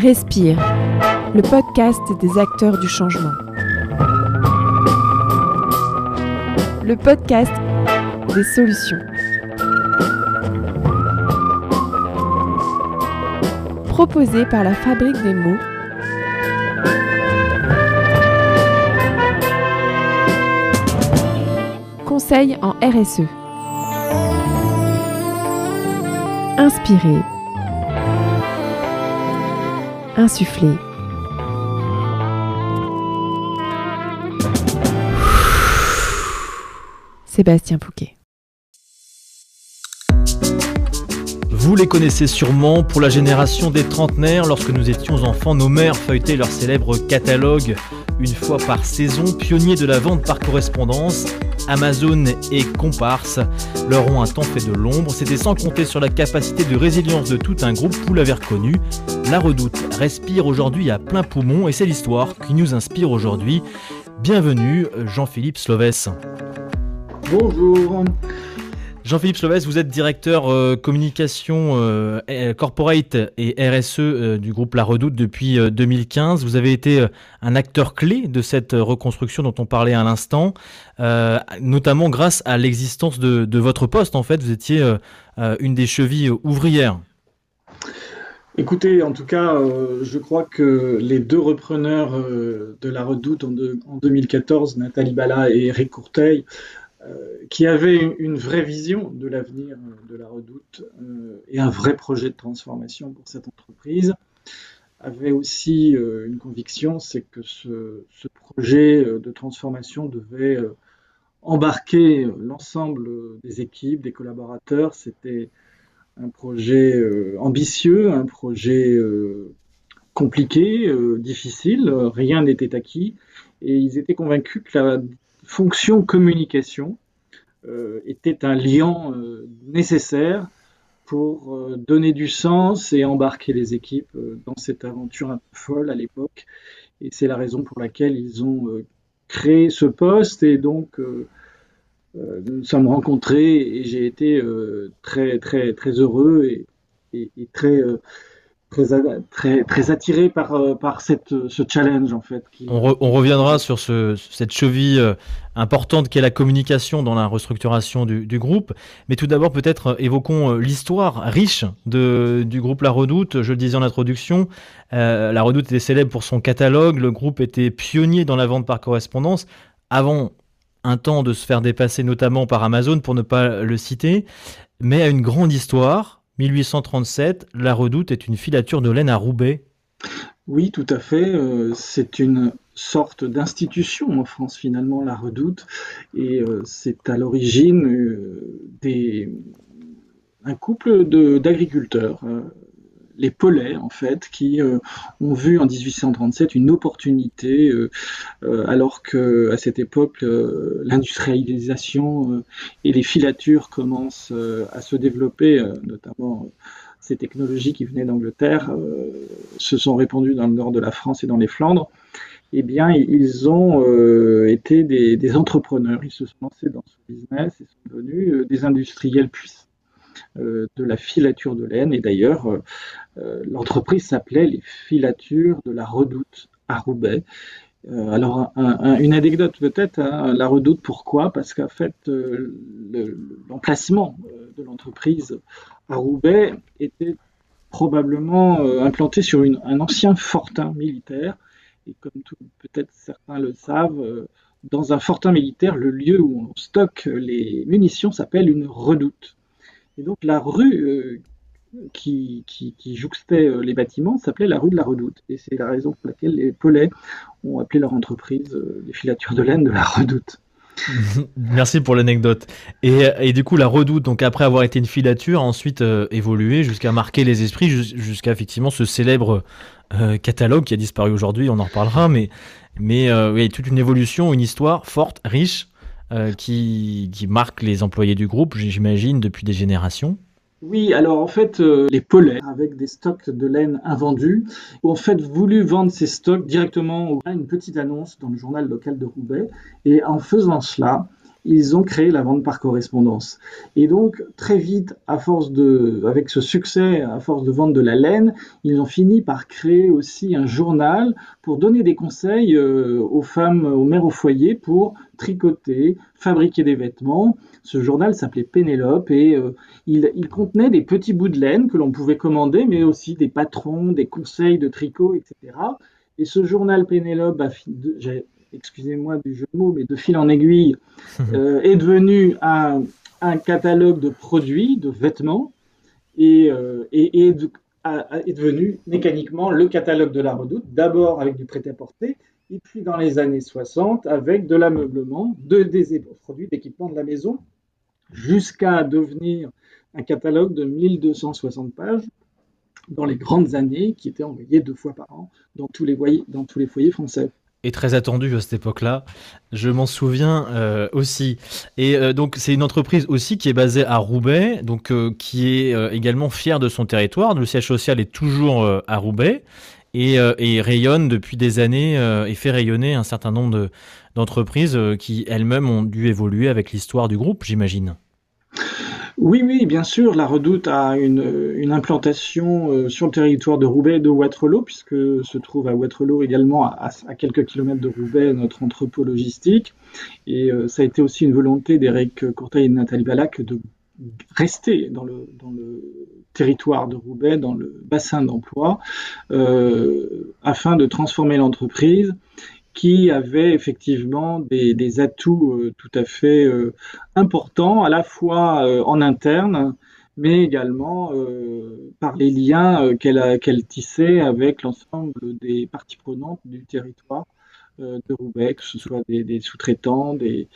Respire, le podcast des acteurs du changement. Le podcast des solutions. Proposé par la Fabrique des mots. Conseil en RSE. Inspirer. Sébastien Pouquet. Vous les connaissez sûrement pour la génération des trentenaires. Lorsque nous étions enfants, nos mères feuilletaient leur célèbre catalogue une fois par saison, pionniers de la vente par correspondance. Amazon et Comparse leur ont un temps fait de l'ombre. C'était sans compter sur la capacité de résilience de tout un groupe, vous l'avez reconnu. La Redoute respire aujourd'hui à plein poumon et c'est l'histoire qui nous inspire aujourd'hui. Bienvenue Jean-Philippe Slovès. Bonjour. Jean-Philippe Slovès, vous êtes directeur euh, communication euh, corporate et RSE euh, du groupe La Redoute depuis 2015. Vous avez été un acteur clé de cette reconstruction dont on parlait à l'instant, notamment grâce à l'existence de, votre poste. En fait, vous étiez une des chevilles ouvrières. Écoutez, en tout cas, je crois que les deux repreneurs de La Redoute en, en 2014, Nathalie Bala et Eric Courteil, qui avait une vraie vision de l'avenir de la redoute euh, et un vrai projet de transformation pour cette entreprise, avait aussi euh, une conviction, c'est que ce, ce, projet de transformation devait embarquer l'ensemble des équipes, des collaborateurs. C'était un projet ambitieux, un projet compliqué, difficile, rien n'était acquis, et ils étaient convaincus que la fonction communication euh, était un lien euh, nécessaire pour euh, donner du sens et embarquer les équipes dans cette aventure un peu folle à l'époque. Et c'est la raison pour laquelle ils ont créé ce poste et donc nous nous sommes rencontrés et j'ai été très très très heureux et, et, et très très, très, attiré par, euh, par cette, ce challenge en fait. On, reviendra sur ce, cette cheville euh, importante qu'est la communication dans la restructuration du, du groupe. Mais tout d'abord, peut-être euh, évoquons l'histoire riche de, du groupe La Redoute. Je le disais en introduction, La Redoute était célèbre pour son catalogue. Le groupe était pionnier dans la vente par correspondance. Avant un temps de se faire dépasser notamment par Amazon, pour ne pas le citer, mais à une grande histoire 1837, la redoute est une filature de laine à Roubaix. Oui, tout à fait. Euh, c'est une sorte d'institution en France finalement, la redoute. Et euh, c'est à l'origine euh, des... un couple d'agriculteurs les Polais, en fait, qui euh, ont vu en 1837 une opportunité, euh, euh, alors que à cette époque, l'industrialisation et les filatures commencent à se développer, notamment ces technologies qui venaient d'Angleterre se sont répandues dans le nord de la France et dans les Flandres. Eh bien, ils ont été des, entrepreneurs. Ils se sont lancés dans ce business et sont devenus des industriels puissants de la filature de laine. Et d'ailleurs, euh, euh, l'entreprise s'appelait les filatures de la redoute à Roubaix. alors, une anecdote peut-être, hein, la redoute, pourquoi? Parce qu'en fait, l'emplacement de l'entreprise à Roubaix était probablement implanté sur un ancien fortin militaire. Et comme peut-être certains le savent, dans un fortin militaire, le lieu où on stocke les munitions s'appelle une redoute. Et donc la rue euh, qui, qui, jouxtait euh, les bâtiments s'appelait la rue de la Redoute. Et c'est la raison pour laquelle les Pelais ont appelé leur entreprise euh, les filatures de laine de la Redoute. Merci pour l'anecdote. Et, du coup, la Redoute, donc après avoir été une filature, a ensuite évolué jusqu'à marquer les esprits, jusqu'à effectivement ce célèbre catalogue qui a disparu aujourd'hui. On en reparlera, mais mais oui, toute une évolution, une histoire forte, riche, euh, qui, qui marque les employés du groupe, j'imagine, depuis des générations. Oui, alors en fait, euh, les Polais, avec des stocks de laine invendus, ont en fait voulu vendre ces stocks directement à une petite annonce dans le journal local de Roubaix. Et en faisant cela, ils ont créé la vente par correspondance. Et donc, très vite, à force de, avec ce succès, à force de vendre de la laine, ils ont fini par créer aussi un journal pour donner des conseils euh, aux femmes, aux mères au foyer pour tricoter, fabriquer des vêtements. Ce journal s'appelait Pénélope et euh, il, il, contenait des petits bouts de laine que l'on pouvait commander, mais aussi des patrons, des conseils de tricot, etc. Et ce journal Pénélope, excusez-moi du jeu de mots, mais de fil en aiguille, euh, est devenu un, un, catalogue de produits, de vêtements, et, euh, et, et de, a, est devenu mécaniquement le catalogue de la redoute, d'abord avec du prêt-à-porter, et puis dans les années 60 avec de l'ameublement, de, des produits d'équipement de la maison, jusqu'à devenir un catalogue de 1260 pages dans les grandes années qui étaient envoyées deux fois par an dans tous les, foyers, dans tous les foyers français et très attendu à cette époque-là. Je m'en souviens euh, aussi. Et euh, donc c'est une entreprise aussi qui est basée à Roubaix, donc euh, qui est également fière de son territoire. Le siège social est toujours à Roubaix et, rayonne depuis des années et fait rayonner un certain nombre d'entreprises qui elles-mêmes ont dû évoluer avec l'histoire du groupe, j'imagine. Oui, oui, bien sûr. La Redoute a une, une implantation euh, sur le territoire de Roubaix et de Waterloo, puisque se trouve à Waterloo également, à, quelques kilomètres de Roubaix, notre entrepôt logistique. Et euh, ça a été aussi une volonté d'Éric Courteil et de Nathalie Balac de rester dans le, dans le territoire de Roubaix, dans le bassin d'emploi, euh, afin de transformer l'entreprise qui avait effectivement des, atouts euh, tout à fait euh, importants, à la fois euh, en interne, mais également par les liens qu'elle qu tissait avec l'ensemble des parties prenantes du territoire de Roubaix, que ce soit des, sous-traitants, des,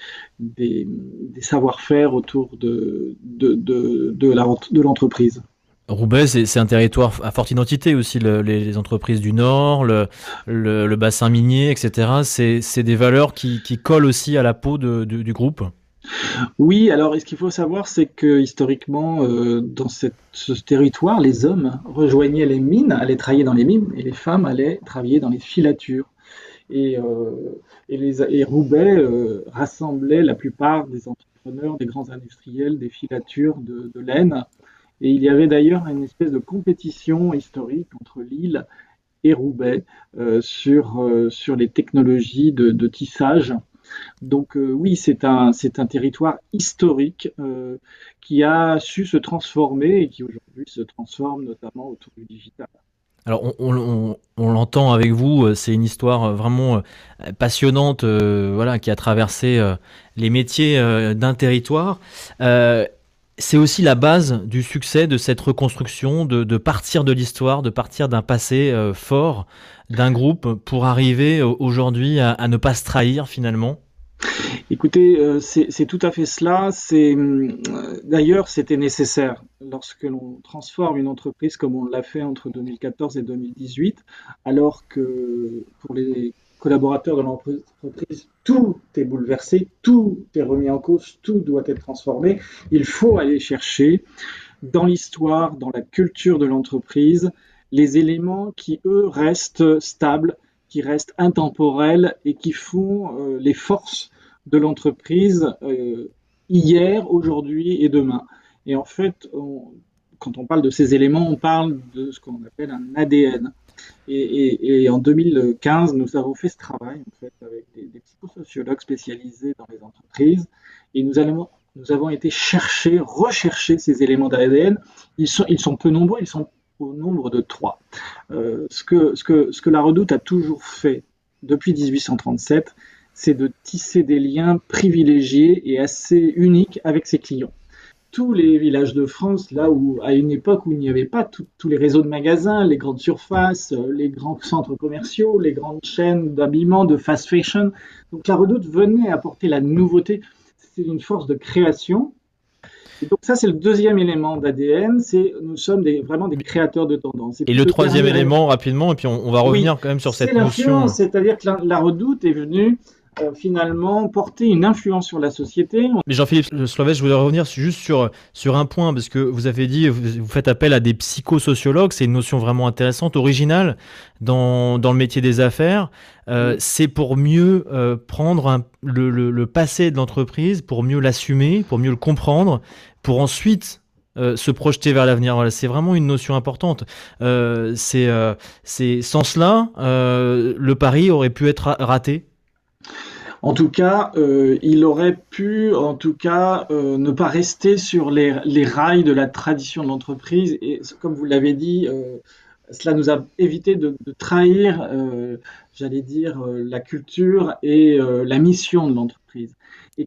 savoir-faire autour de l'entreprise. Roubaix, c'est un territoire à forte identité aussi, le, les, entreprises du Nord, le, bassin minier, etc. C'est des valeurs qui, collent aussi à la peau du, groupe oui, alors ce qu'il faut savoir, c'est que historiquement, euh, dans ce territoire, les hommes rejoignaient les mines, allaient travailler dans les mines, et les femmes allaient travailler dans les filatures. Et, euh, Roubaix euh, rassemblait la plupart des entrepreneurs, des grands industriels, des filatures de laine et il y avait d'ailleurs une espèce de compétition historique entre Lille et Roubaix euh, sur, euh, sur les technologies de, tissage. Donc euh, oui, c'est un, c'est un territoire historique qui a su se transformer et qui aujourd'hui se transforme notamment autour du digital. Alors on, on, l'entend avec vous, c'est une histoire vraiment passionnante, voilà, qui a traversé les métiers d'un territoire c'est aussi la base du succès de cette reconstruction, de, partir de l'histoire, de partir d'un passé euh, fort d'un groupe pour arriver aujourd'hui à, ne pas se trahir finalement Écoutez, euh, c'est tout à fait cela. Euh, d'ailleurs c'était nécessaire lorsque l'on transforme une entreprise comme on l'a fait entre 2014 et 2018, alors que pour les collaborateurs de l'entreprise, tout est bouleversé, tout est remis en cause, tout doit être transformé. Il faut aller chercher dans l'histoire, dans la culture de l'entreprise, les éléments qui, eux, restent stables, qui restent intemporels et qui font euh, les forces de l'entreprise euh, hier, aujourd'hui et demain. Et en fait, quand on parle de ces éléments, on parle de ce qu'on appelle un ADN. Et, en 2015, nous avons fait ce travail en fait, avec des, des, psychosociologues spécialisés dans les entreprises et nous, avons été chercher, rechercher ces éléments d'ADN. Ils sont, peu nombreux, ils sont au nombre de trois. Euh, ce que la redoute a toujours fait depuis 1837, c'est de tisser des liens privilégiés et assez uniques avec ses clients tous les villages de France, là où à une époque où il n'y avait pas tous les réseaux de magasins, les grandes surfaces, euh, les grands centres commerciaux, les grandes chaînes d'habillement, de fast fashion. Donc la redoute venait apporter la nouveauté. C'est une force de création. Et donc ça, c'est le deuxième élément d'ADN, c'est nous sommes des, vraiment des créateurs de tendance. Et, et le troisième élément, rapidement, et puis on, on va revenir oui, quand même sur cette notion. C'est-à-dire que la, la, redoute est venue euh, finalement porter une influence sur la société. Mais Jean-Philippe Slovet, je voudrais revenir juste sur, sur un point, parce que vous avez dit, vous, faites appel à des psychosociologues, c'est une notion vraiment intéressante, originale dans, dans le métier des affaires. Euh, c'est pour mieux euh, prendre le, le, le passé de l'entreprise, pour mieux l'assumer, pour mieux le comprendre, pour ensuite euh, se projeter vers l'avenir. Voilà, c'est vraiment une notion importante. C'est, c'est sans cela, le pari aurait pu être raté. En tout cas, il aurait pu, en tout cas, ne pas rester sur les, rails de la tradition de l'entreprise. Et comme vous l'avez dit, cela nous a évité de, trahir, j'allais dire, la culture et la mission de l'entreprise.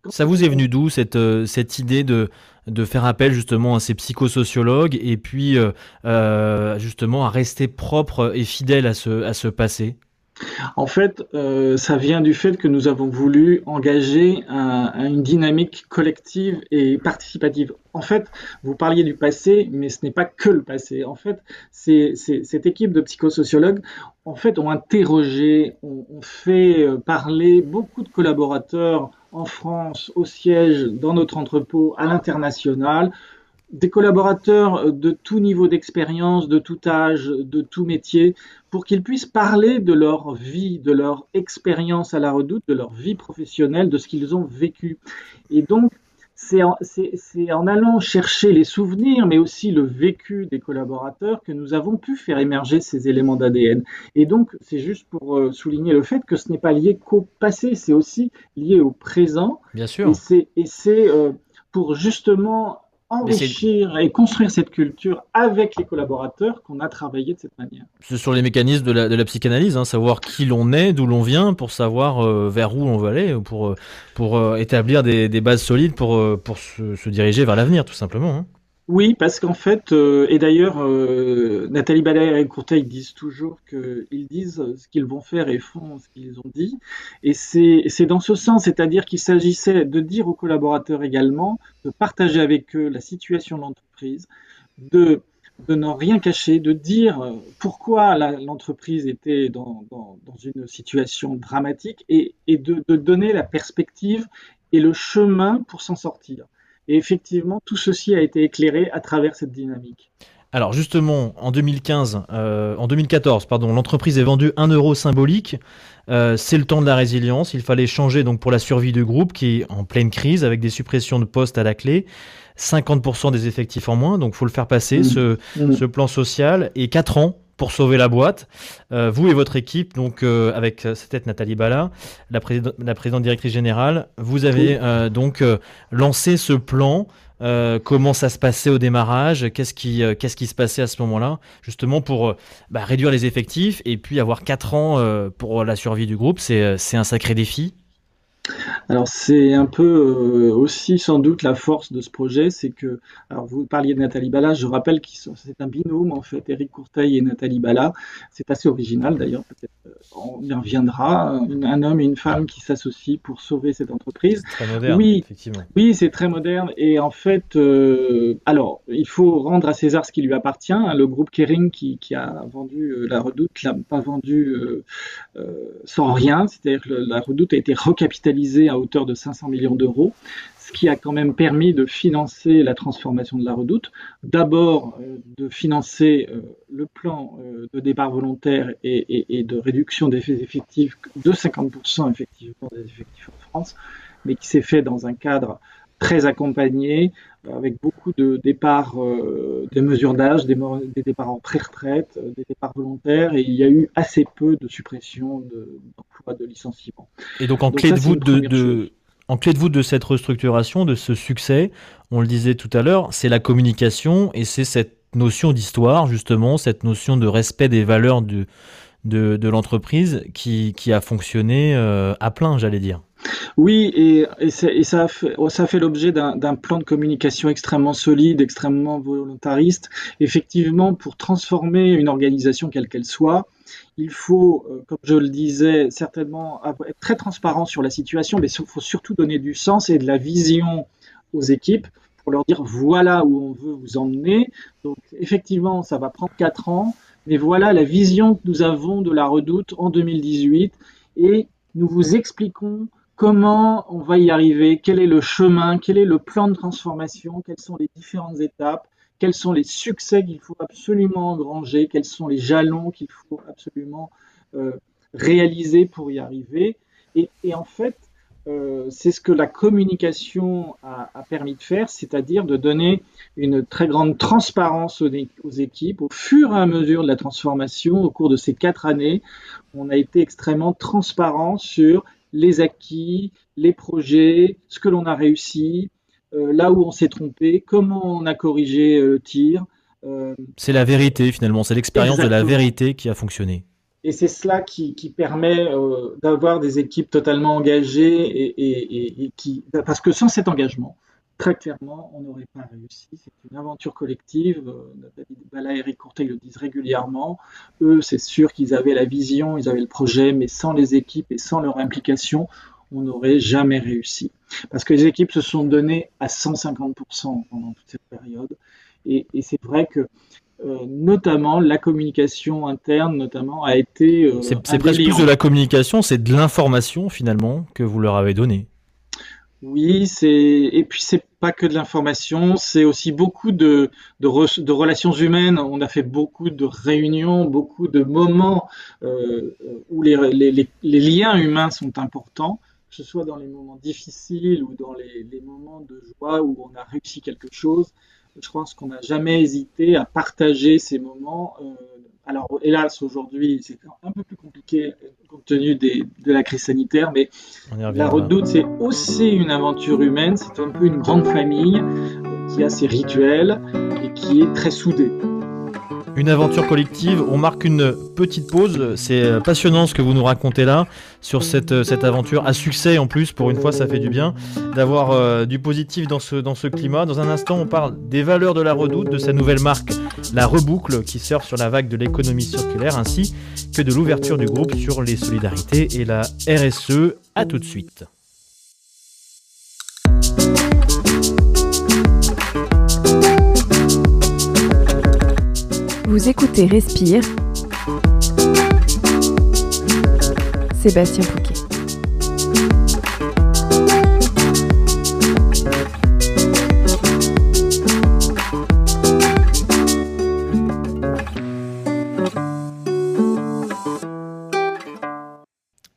Ça vous est venu d'où cette, idée de faire appel justement à ces psychosociologues et puis euh, euh, justement à rester propre et fidèle à ce passé? En fait, euh, ça vient du fait que nous avons voulu engager une dynamique collective et participative. En fait, vous parliez du passé, mais ce n'est pas que le passé. En fait, cette équipe de psychosociologues, en fait, ont interrogé, ont, ont fait parler beaucoup de collaborateurs en France, au siège, dans notre entrepôt, à l'international, des collaborateurs de tout niveau d'expérience, de tout âge, de tout métier, pour qu'ils puissent parler de leur vie, de leur expérience à la redoute, de leur vie professionnelle, de ce qu'ils ont vécu. Et donc, c'est en, allant chercher les souvenirs, mais aussi le vécu des collaborateurs que nous avons pu faire émerger ces éléments d'ADN. Et donc, c'est juste pour euh, souligner le fait que ce n'est pas lié qu'au passé, c'est aussi lié au présent. Bien sûr. Et c'est euh, pour justement enrichir et construire cette culture avec les collaborateurs qu'on a travaillé de cette manière. C'est sur les mécanismes de la, psychanalyse, hein, savoir qui l'on est, d'où l'on vient, pour savoir euh, vers où on veut aller, pour, euh, pour euh, établir des, bases solides pour, pour se, diriger vers l'avenir, tout simplement. Hein. Oui, parce qu'en fait, euh, et d'ailleurs, euh, Nathalie Balaire et Courteil disent toujours qu'ils disent ce qu'ils vont faire et font ce qu'ils ont dit. Et c'est dans ce sens, c'est-à-dire qu'il s'agissait de dire aux collaborateurs également, de partager avec eux la situation de l'entreprise, de, de n'en rien cacher, de dire pourquoi l'entreprise était dans, dans, dans, une situation dramatique et, et de, de donner la perspective et le chemin pour s'en sortir. Et effectivement, tout ceci a été éclairé à travers cette dynamique. Alors justement, en 2015, euh, en 2014, pardon, l'entreprise est vendue 1 euro symbolique. Euh, c'est le temps de la résilience. Il fallait changer donc pour la survie du groupe qui est en pleine crise avec des suppressions de postes à la clé, 50% des effectifs en moins. Donc faut le faire passer mmh. Ce, mmh. ce, plan social et 4 ans pour sauver la boîte. Euh, vous et votre équipe, donc euh, avec euh, cette tête Nathalie Bala, la, la, présidente directrice générale, vous avez donc lancé ce plan. comment ça se passait au démarrage? Qu'est-ce qui, qu'est-ce qui se passait à ce moment-là? Justement pour bah, réduire les effectifs et puis avoir 4 ans pour la survie du groupe, c'est, c'est un sacré défi. Alors c'est un peu euh, aussi sans doute la force de ce projet, c'est que, alors vous parliez de Nathalie Bala, je rappelle que c'est un binôme en fait, Eric Courteil et Nathalie Bala. C'est assez original d'ailleurs, peut-être euh, on y reviendra, un homme et une femme qui s'associent pour sauver cette entreprise. Très moderne, oui, effectivement. Oui, c'est très moderne et en fait, euh, alors il faut rendre à César ce qui lui appartient. Hein. le groupe Kering qui, qui a vendu la Redoute l'a pas vendu sans rien, c'est-à-dire que la Redoute a été recapitalisée à hauteur de 500 millions d'euros, ce qui a quand même permis de financer la transformation de la redoute. D'abord, euh, de financer euh, le plan euh, de départ volontaire et, de réduction des effectifs de 50% effectivement des effectifs en France, mais qui s'est fait dans un cadre très accompagné, avec beaucoup de départs, des mesures d'âge, des, départs en pré-retraite, des départs volontaires, et il y a eu assez peu de suppression d'emplois, de, licenciements. Et donc en clé de voûte de, en clé de voûte de cette restructuration, de ce succès, on le disait tout à l'heure, c'est la communication et c'est cette notion d'histoire, justement, cette notion de respect des valeurs de, de, l'entreprise qui, qui, a fonctionné euh, à plein, j'allais dire. Oui, et, ça, a fait, l'objet d'un plan de communication extrêmement solide, extrêmement volontariste, effectivement, pour transformer une organisation quelle qu'elle soit il faut, euh, comme je le disais, certainement être très transparent sur la situation, mais il faut surtout donner du sens et de la vision aux équipes pour leur dire voilà où on veut vous emmener. Donc effectivement, ça va prendre quatre ans, mais voilà la vision que nous avons de la redoute en 2018 et nous vous expliquons comment on va y arriver, quel est le chemin, quel est le plan de transformation, quelles sont les différentes étapes, quels sont les succès qu'il faut absolument engranger, quels sont les jalons qu'il faut absolument euh, réaliser pour y arriver? Et, en fait, euh, c'est ce que la communication a, permis de faire, c'est-à-dire de donner une très grande transparence aux, aux, équipes. Au fur et à mesure de la transformation, au cours de ces quatre années, on a été extrêmement transparent sur les acquis, les projets, ce que l'on a réussi, euh, là où on s'est trompé, comment on a corrigé euh, le tir. Euh, c'est la vérité finalement, c'est l'expérience de la vérité qui a fonctionné. Et c'est cela qui, permet d'avoir des équipes totalement engagées et, qui, parce que sans cet engagement, très clairement, on n'aurait pas réussi. C'est une aventure collective. David Bala et Eric Courtet le disent régulièrement. Eux, c'est sûr qu'ils avaient la vision, ils avaient le projet, mais sans les équipes et sans leur implication, on n'aurait jamais réussi. Parce que les équipes se sont données à 150% pendant toute cette période. Et, c'est vrai que euh, notamment la communication interne notamment a été euh, c'est presque plus de la communication c'est de l'information finalement que vous leur avez donné oui c'est et puis c'est pas que de l'information c'est aussi beaucoup de, de, relations humaines on a fait beaucoup de réunions beaucoup de moments euh, où les, les, les, liens humains sont importants que ce soit dans les moments difficiles ou dans les, moments de joie où on a réussi quelque chose, je pense qu'on n'a jamais hésité à partager ces moments. Euh, alors, hélas, aujourd'hui, c'est un peu plus compliqué compte tenu de la crise sanitaire, mais la redoute, c'est aussi une aventure humaine, c'est un peu une grande famille qui a ses rituels et qui est très soudée une aventure collective. On marque une petite pause. C'est euh, passionnant ce que vous nous racontez là sur cette, euh, cette aventure à succès en plus. Pour une fois, ça fait du bien d'avoir euh, du positif dans ce, dans ce climat. Dans un instant, on parle des valeurs de la redoute, de sa nouvelle marque, la reboucle, qui sort sur la vague de l'économie circulaire, ainsi que de l'ouverture du groupe sur les solidarités et la RSE. À tout de suite. Vous écoutez Respire. Sébastien Pouquet.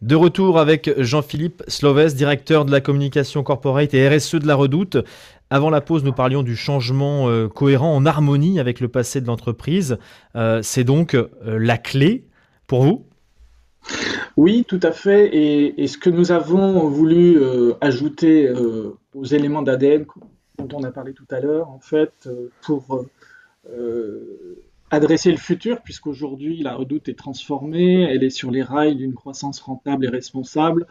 De retour avec Jean-Philippe Sloves, directeur de la communication corporate et RSE de la Redoute. Avant la pause, nous parlions du changement euh, cohérent en harmonie avec le passé de l'entreprise. Euh, c'est donc euh, la clé pour vous? Oui, tout à fait. Et, ce que nous avons voulu ajouter aux éléments d'ADN dont on a parlé tout à l'heure, en fait, pour adresser le futur, puisqu'aujourd'hui la redoute est transformée, elle est sur les rails d'une croissance rentable et responsable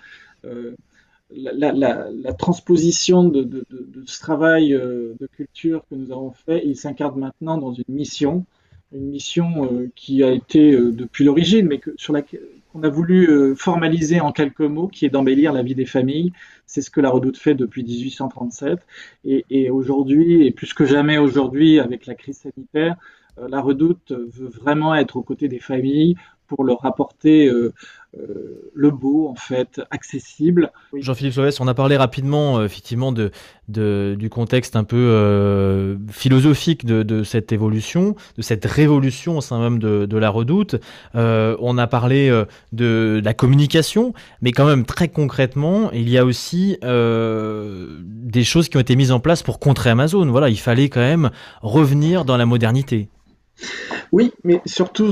la, transposition de, ce travail euh, de culture que nous avons fait, il s'incarne maintenant dans une mission, une mission euh, qui a été euh, depuis l'origine, mais que, sur a voulu formaliser en quelques mots, qui est d'embellir la vie des familles. C'est ce que la Redoute fait depuis 1837. Et, et aujourd'hui, et plus que jamais aujourd'hui, avec la crise sanitaire, la Redoute veut vraiment être aux côtés des familles pour leur apporter euh, euh, le beau, en fait, accessible. Jean-Philippe Sauvès, on a parlé rapidement, euh, effectivement, de, du contexte un peu philosophique de, cette évolution, de cette révolution au sein même de, la redoute. on a parlé de, la communication, mais quand même, très concrètement, il y a aussi des choses qui ont été mises en place pour contrer Amazon. Voilà, il fallait quand même revenir dans la modernité. Oui, mais surtout,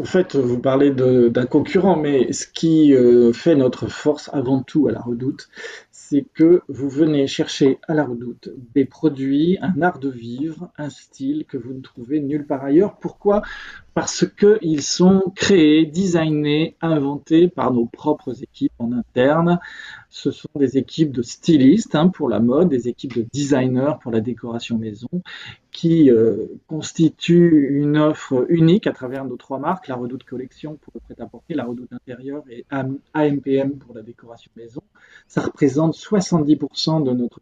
en fait, vous parlez d'un concurrent, mais ce qui euh, fait notre force avant tout à la redoute, c'est que vous venez chercher à la redoute des produits, un art de vivre, un style que vous ne trouvez nulle part ailleurs. Pourquoi? Parce qu'ils sont créés, designés, inventés par nos propres équipes en interne. Ce sont des équipes de stylistes hein, pour la mode, des équipes de designers pour la décoration maison, qui euh, constituent une offre unique à travers nos trois marques, la Redoute Collection pour le prêt-à-porter, la Redoute Intérieur et AMPM pour la décoration maison. Ça représente 70% de notre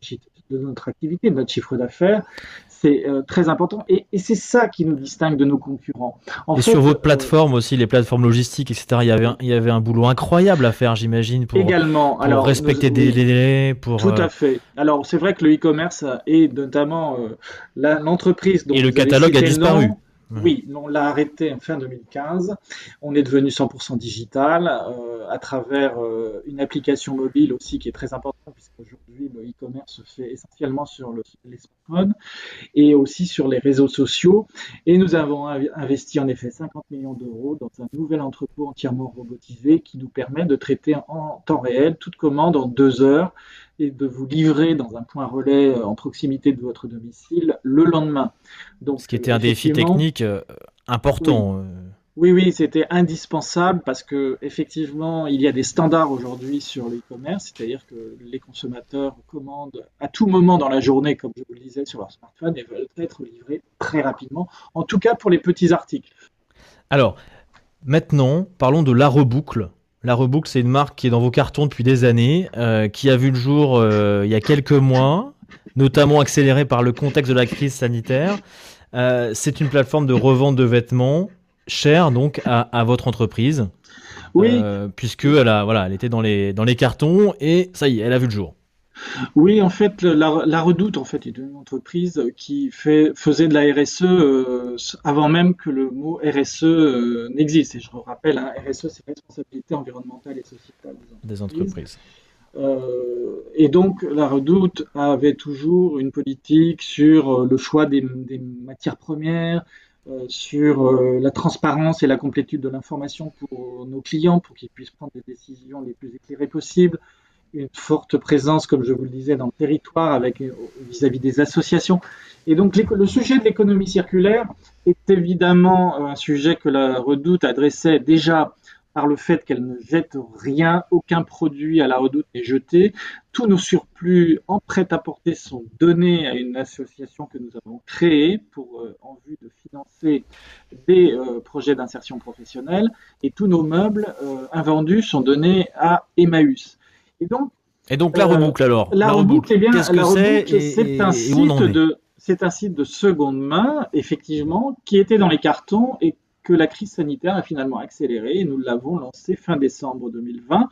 de notre activité, de notre chiffre d'affaires. C'est euh, très important et, et c'est ça qui nous distingue de nos concurrents. En et fait, sur votre plateforme aussi, les plateformes logistiques, etc., il y avait un, il y avait un boulot incroyable à faire, j'imagine, pour, également, pour alors, respecter nous, des délais. Pour, tout à fait. Alors c'est vrai que le e-commerce et notamment euh, l'entreprise. Et le catalogue a disparu. Nom, oui, on l'a arrêté en fin 2015. On est devenu 100% digital euh, à travers euh, une application mobile aussi qui est très importante puisqu'aujourd'hui le e-commerce se fait essentiellement sur le, les smartphones et aussi sur les réseaux sociaux. Et nous avons investi en effet 50 millions d'euros dans un nouvel entrepôt entièrement robotisé qui nous permet de traiter en temps réel toute commande en deux heures et de vous livrer dans un point relais euh, en proximité de votre domicile le lendemain. Donc, Ce qui était un défi technique euh, important. Oui. Oui, oui, c'était indispensable parce que effectivement, il y a des standards aujourd'hui sur l'e-commerce, c'est-à-dire que les consommateurs commandent à tout moment dans la journée, comme je vous le disais, sur leur smartphone et veulent être livrés très rapidement, en tout cas pour les petits articles. Alors, maintenant, parlons de la reboucle. La Reboucle, c'est une marque qui est dans vos cartons depuis des années, euh, qui a vu le jour euh, il y a quelques mois, notamment accélérée par le contexte de la crise sanitaire. Euh, c'est une plateforme de revente de vêtements chère donc à, à votre entreprise. Oui. puisque elle, a, voilà, elle était dans les, dans les cartons et ça y est, elle a vu le jour. Oui, en fait, la, la, Redoute en fait est une entreprise qui fait, faisait de la RSE euh, avant même que le mot RSE euh, n'existe. Et je rappelle, hein, RSE, c'est responsabilité environnementale et sociétale des entreprises. Des entreprises. Euh, et donc, la Redoute avait toujours une politique sur le choix des, des matières premières, sur la transparence et la complétude de l'information pour nos clients, pour qu'ils puissent prendre des décisions les plus éclairées possibles, une forte présence, comme je vous le disais, dans le territoire avec vis-à-vis -vis des associations. Et donc le sujet de l'économie circulaire est évidemment un sujet que la Redoute adressait déjà par le fait qu'elle ne jette rien, aucun produit à la Redoute n'est jeté. Tous nos surplus en prêt-à-porter sont donnés à une association que nous avons créée pour euh, en vue de financer des euh, projets d'insertion professionnelle et tous nos meubles euh, invendus sont donnés à Emmaüs. Et donc, et donc la reboucle alors. La, la reboucle, eh bien, la reboucle, c'est un site de c'est un site de seconde main, effectivement, qui était dans les cartons et que la crise sanitaire a finalement accéléré. Et nous l'avons lancé fin décembre 2020.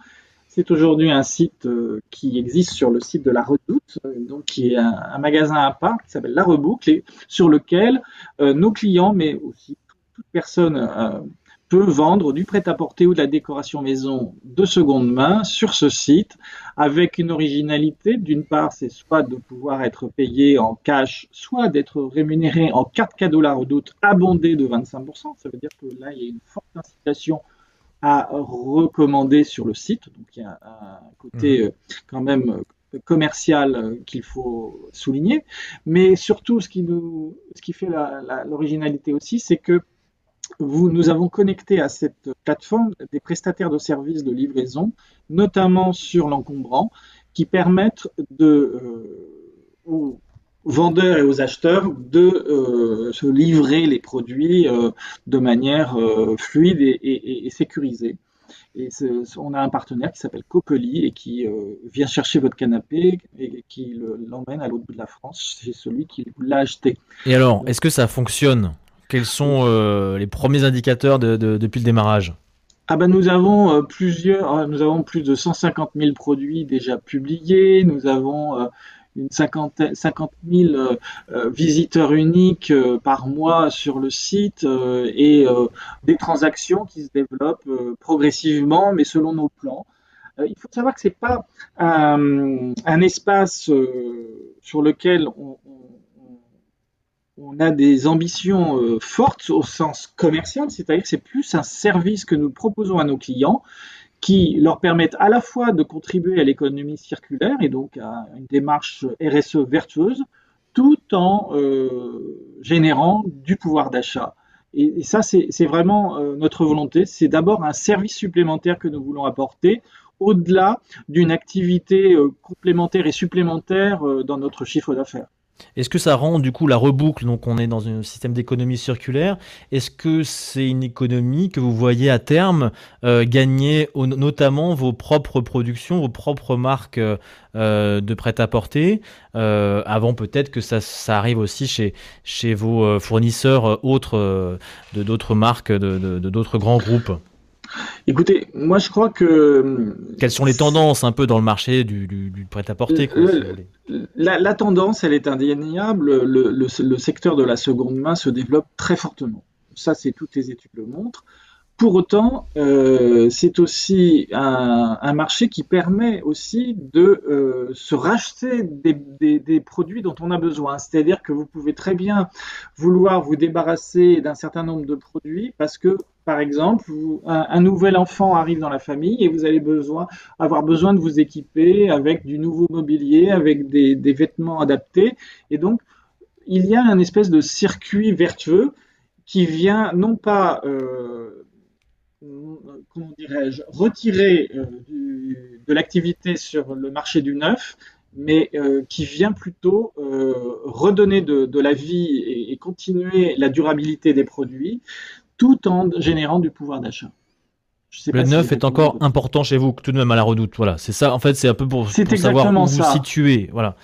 C'est aujourd'hui un site euh, qui existe sur le site de la Redoute, euh, donc qui est un, un magasin à part qui s'appelle La Reboucle et sur lequel euh, nos clients, mais aussi toute personne euh, peut vendre du prêt-à-porter ou de la décoration maison de seconde main sur ce site avec une originalité. D'une part, c'est soit de pouvoir être payé en cash, soit d'être rémunéré en carte cadeau la redoute abondée de 25%. Ça veut dire que là, il y a une forte incitation à recommander sur le site. Donc il y a un côté mmh. quand même commercial qu'il faut souligner. Mais surtout, ce qui, nous, ce qui fait l'originalité aussi, c'est que nous avons connecté à cette plateforme des prestataires de services de livraison, notamment sur l'encombrant, qui permettent euh, aux vendeurs et aux acheteurs de euh, se livrer les produits euh, de manière fluide et, sécurisée. On a un partenaire qui s'appelle Copeli et qui vient chercher votre canapé et qui l'emmène à l'autre bout de la France chez celui qui l'a acheté. Et alors, est-ce que ça fonctionne? Quels sont euh, les premiers indicateurs de, de, depuis le démarrage? Ah ben nous avons euh, plusieurs, euh, nous avons plus de 150 000 produits déjà publiés, nous avons une cinquantaine, 50 000 euh, visiteurs uniques par mois sur le site et des transactions qui se développent progressivement, mais selon nos plans. il faut savoir que c'est pas un, espace sur lequel on a des ambitions euh, fortes au sens commercial, c'est-à-dire que c'est plus un service que nous proposons à nos clients qui leur permettent à la fois de contribuer à l'économie circulaire et donc à une démarche RSE vertueuse, tout en euh, générant du pouvoir d'achat. Et, ça, c'est vraiment euh, notre volonté. C'est d'abord un service supplémentaire que nous voulons apporter au-delà d'une activité complémentaire et supplémentaire dans notre chiffre d'affaires. Est-ce que ça rend du coup la reboucle, donc on est dans un système d'économie circulaire, est-ce que c'est une économie que vous voyez à terme euh, gagner notamment vos propres productions, vos propres marques euh, de prêt-à-porter, euh, avant peut-être que ça, arrive aussi chez, chez vos fournisseurs autres de d'autres marques, de d'autres grands groupes? Écoutez, moi je crois que... Quelles sont les tendances un peu dans le marché du, prêt-à-porter la, tendance, elle est indéniable. Le, secteur de la seconde main se développe très fortement. Ça, c'est toutes les études le montrent. Pour autant, euh, c'est aussi un, marché qui permet aussi de euh, se racheter des, produits dont on a besoin. C'est-à-dire que vous pouvez très bien vouloir vous débarrasser d'un certain nombre de produits parce que, par exemple, un, nouvel enfant arrive dans la famille et vous allez besoin, avoir besoin de vous équiper avec du nouveau mobilier, avec des, vêtements adaptés. Et donc, il y a un espèce de circuit vertueux qui vient non pas euh, comment dirais-je, retirer euh, de l'activité sur le marché du neuf, mais euh, qui vient plutôt redonner de, la vie et, continuer la durabilité des produits, tout en générant du pouvoir d'achat. Le neuf est encore important chez vous, tout de même à la redoute. Voilà, c'est ça. En fait, c'est un peu pour, savoir où vous situez. Voilà.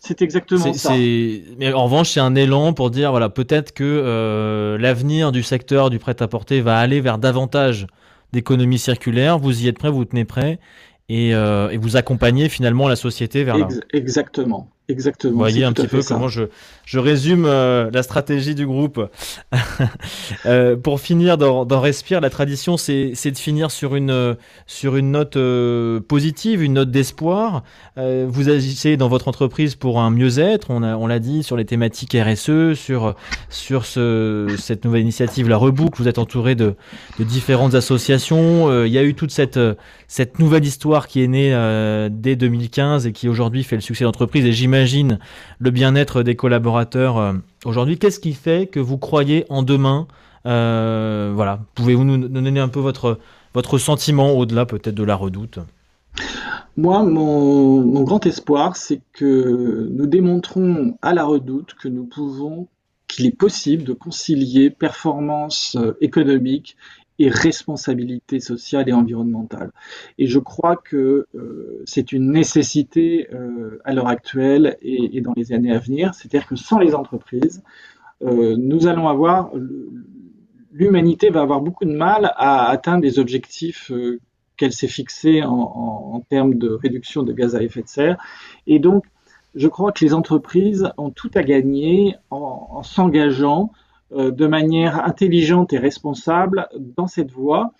C'est exactement ça. Mais en revanche, c'est un élan pour dire voilà, peut-être que euh, l'avenir du secteur du prêt-à-porter va aller vers davantage d'économie circulaire. Vous y êtes prêt, vous, vous tenez prêt et, euh, et, vous accompagnez finalement la société vers là. Exactement. Exactement. Vous voyez un petit peu comment je, je résume euh, la stratégie du groupe. euh, pour finir dans, dans Respire, la tradition, c'est de finir sur une, sur une note euh, positive, une note d'espoir. Vous agissez dans votre entreprise pour un mieux-être, on l'a on dit, sur les thématiques RSE, sur, sur ce, cette nouvelle initiative, la Reboucle. Vous êtes entouré de, de différentes associations. Il y a eu toute cette, cette nouvelle histoire qui est née dès 2015 et qui aujourd'hui fait le succès de l'entreprise. Et j'imagine j'imagine le bien-être des collaborateurs euh, aujourd'hui. Qu'est-ce qui fait que vous croyez en demain euh, Voilà, pouvez-vous nous donner un peu votre, sentiment au-delà peut-être de la redoute? Moi, mon, mon, grand espoir, c'est que nous démontrons à la redoute que nous pouvons, qu'il est possible de concilier performance euh, économique et responsabilité sociale et environnementale. Et je crois que euh, c'est une nécessité euh, à l'heure actuelle et, et, dans les années à venir. C'est-à-dire que sans les entreprises, euh, nous allons avoir, l'humanité va avoir beaucoup de mal à atteindre les objectifs qu'elle s'est fixés en, en, en, termes de réduction de gaz à effet de serre. Et donc, je crois que les entreprises ont tout à gagner en, en s'engageant de manière intelligente et responsable dans cette voie,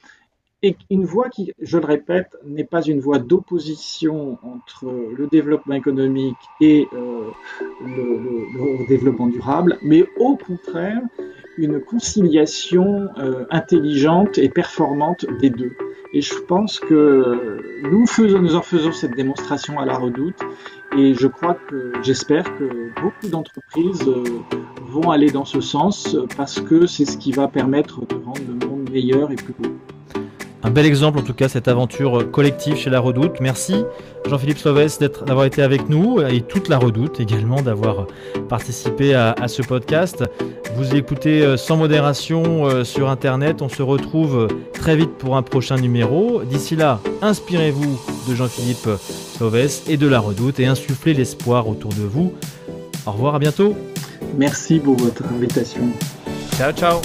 et une voie qui, je le répète, n'est pas une voie d'opposition entre le développement économique et euh, le, développement durable, mais au contraire une conciliation euh, intelligente et performante des deux. Et je pense que nous nous en faisons cette démonstration à la redoute, et je crois que, j'espère que beaucoup d'entreprises vont aller dans ce sens parce que c'est ce qui va permettre de rendre le monde meilleur et plus beau. Un bel exemple en tout cas, cette aventure collective chez La Redoute. Merci Jean-Philippe Sauvès d'avoir été avec nous et toute La Redoute également d'avoir participé à, ce podcast. Vous écoutez euh, sans modération euh, sur Internet. On se retrouve très vite pour un prochain numéro. D'ici là, inspirez-vous de Jean-Philippe Sauvès et de La Redoute et insufflez l'espoir autour de vous. Au revoir, à bientôt. Merci pour votre invitation. Ciao, ciao.